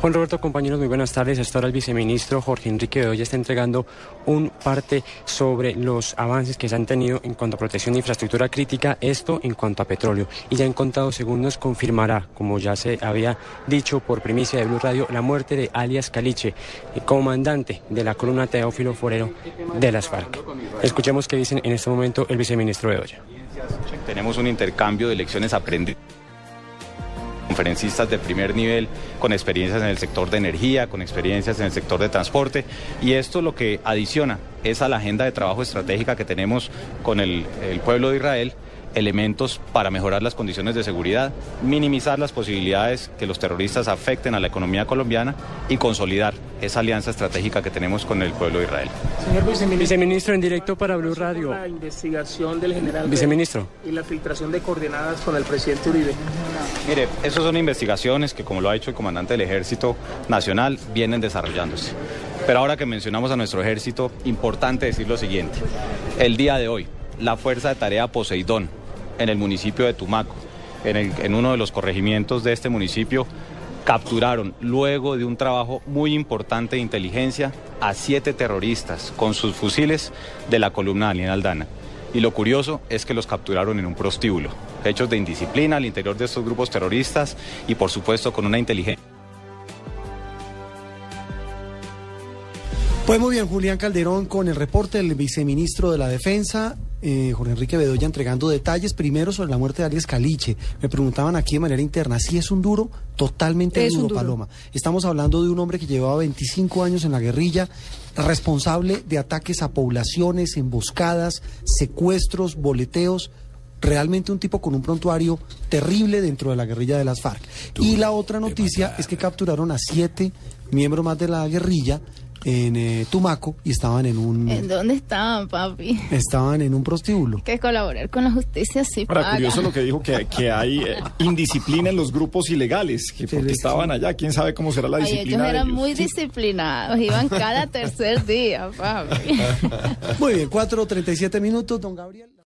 Juan Roberto, compañeros, muy buenas tardes. Hasta ahora el viceministro Jorge Enrique Bedoya está entregando un parte sobre los avances que se han tenido en cuanto a protección de infraestructura crítica, esto en cuanto a petróleo. Y ya en contados segundos confirmará, como ya se había dicho por primicia de Blue Radio, la muerte de alias Caliche, comandante de la columna Teófilo Forero de las FARC. Escuchemos qué dicen en este momento el viceministro Bedoya. Tenemos un intercambio de lecciones aprendidas conferencistas de primer nivel con experiencias en el sector de energía, con experiencias en el sector de transporte y esto lo que adiciona es a la agenda de trabajo estratégica que tenemos con el, el pueblo de Israel elementos para mejorar las condiciones de seguridad, minimizar las posibilidades que los terroristas afecten a la economía colombiana y consolidar esa alianza estratégica que tenemos con el pueblo de Israel. Señor viceministro, viceministro en directo para Blue Radio. La investigación del general Viceministro. y la filtración de coordenadas con el presidente Uribe. Mire, esas son investigaciones que, como lo ha hecho el comandante del Ejército Nacional, vienen desarrollándose. Pero ahora que mencionamos a nuestro ejército, importante decir lo siguiente. El día de hoy, la Fuerza de Tarea Poseidón, en el municipio de Tumaco, en, uno de los corregimientos de este municipio, capturaron, luego de un trabajo muy importante de inteligencia, a siete terroristas con sus fusiles de la columna Alien Aldana. Y lo curioso es que los capturaron en un prostíbulo, hechos de indisciplina al interior de estos grupos terroristas y por supuesto con una inteligencia. Pues muy bien, Julián Calderón con el reporte del viceministro de la Defensa, eh, Jorge Enrique Bedoya, entregando detalles primero sobre la muerte de Arias Caliche. Me preguntaban aquí de manera interna, si es un duro, totalmente Es un duro, duro. Paloma. Estamos hablando de un hombre que llevaba 25 años en la guerrilla, responsable de ataques a poblaciones, emboscadas, secuestros, boleteos. Realmente un tipo con un prontuario terrible dentro de la guerrilla de las FARC. Y la otra noticia es que capturaron a siete miembros más de la guerrilla en eh, Tumaco y estaban en un ¿En dónde estaban, papi? estaban en un prostíbulo. Que colaborar con la justicia sí Ahora, paga. curioso lo que dijo, que, que hay eh, indisciplina en los grupos ilegales, que porque estaban allá, quién sabe cómo será la Ay, ellos disciplina de eran ellos. muy disciplinados, iban cada tercer día, papi. Muy bien, 4.37 minutos, don Gabriel.